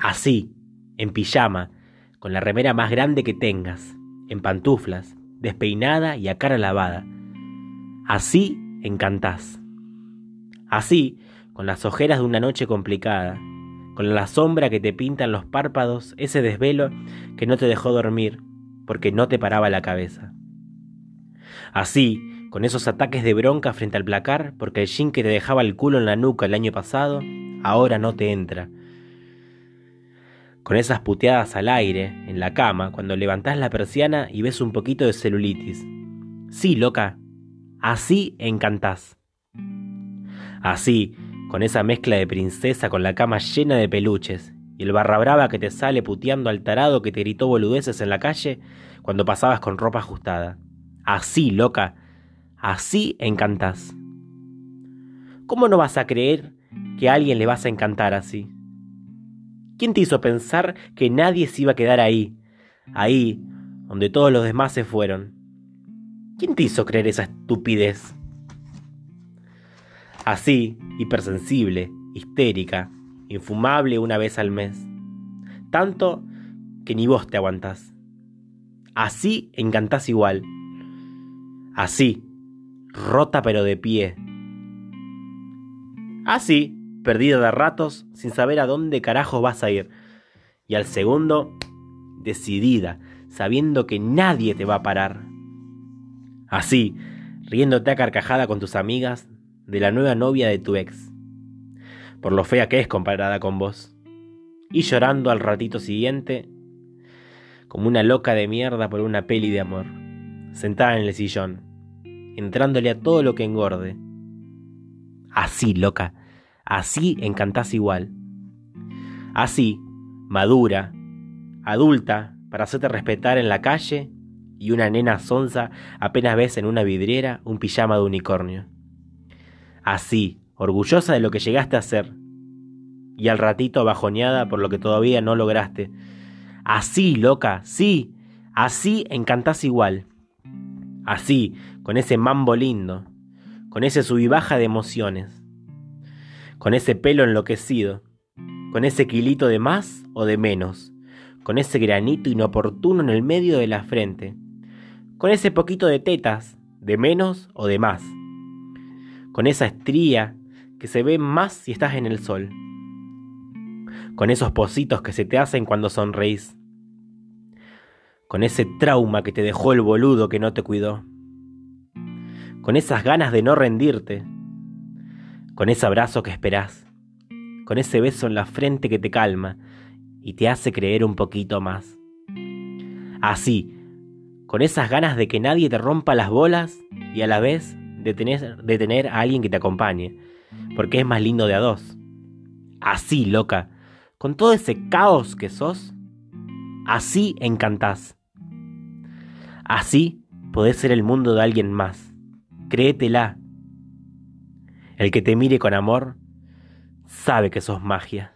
Así, en pijama, con la remera más grande que tengas, en pantuflas, despeinada y a cara lavada. Así encantás. Así, con las ojeras de una noche complicada, con la sombra que te pintan los párpados, ese desvelo que no te dejó dormir porque no te paraba la cabeza. Así, con esos ataques de bronca frente al placar, porque el jean que te dejaba el culo en la nuca el año pasado, ahora no te entra. Con esas puteadas al aire, en la cama, cuando levantás la persiana y ves un poquito de celulitis. Sí, loca, así encantás. Así, con esa mezcla de princesa con la cama llena de peluches y el barra brava que te sale puteando al tarado que te gritó boludeces en la calle cuando pasabas con ropa ajustada. Así, loca, así encantás. ¿Cómo no vas a creer que a alguien le vas a encantar así? ¿Quién te hizo pensar que nadie se iba a quedar ahí, ahí, donde todos los demás se fueron? ¿Quién te hizo creer esa estupidez? Así, hipersensible, histérica, infumable una vez al mes. Tanto que ni vos te aguantás. Así encantás igual. Así, rota pero de pie. Así, perdida de ratos, sin saber a dónde carajo vas a ir. Y al segundo, decidida, sabiendo que nadie te va a parar. Así, riéndote a carcajada con tus amigas de la nueva novia de tu ex, por lo fea que es comparada con vos. Y llorando al ratito siguiente, como una loca de mierda por una peli de amor, sentada en el sillón, entrándole a todo lo que engorde. Así, loca, así encantás igual. Así, madura, adulta, para hacerte respetar en la calle y una nena sonza apenas ves en una vidriera un pijama de unicornio. Así, orgullosa de lo que llegaste a ser. Y al ratito bajoneada por lo que todavía no lograste. Así, loca, sí, así encantás igual. Así, con ese mambo lindo, con ese sub y baja de emociones, con ese pelo enloquecido, con ese kilito de más o de menos, con ese granito inoportuno en el medio de la frente, con ese poquito de tetas, de menos o de más, con esa estría que se ve más si estás en el sol, con esos positos que se te hacen cuando sonreís, con ese trauma que te dejó el boludo que no te cuidó con esas ganas de no rendirte, con ese abrazo que esperás, con ese beso en la frente que te calma y te hace creer un poquito más. Así, con esas ganas de que nadie te rompa las bolas y a la vez de tener, a alguien que te acompañe, porque es más lindo de a dos. Así, loca, con todo ese caos que sos, así encantás. Así podés ser el mundo de alguien más créetela. El que te mire con amor sabe que sos magia.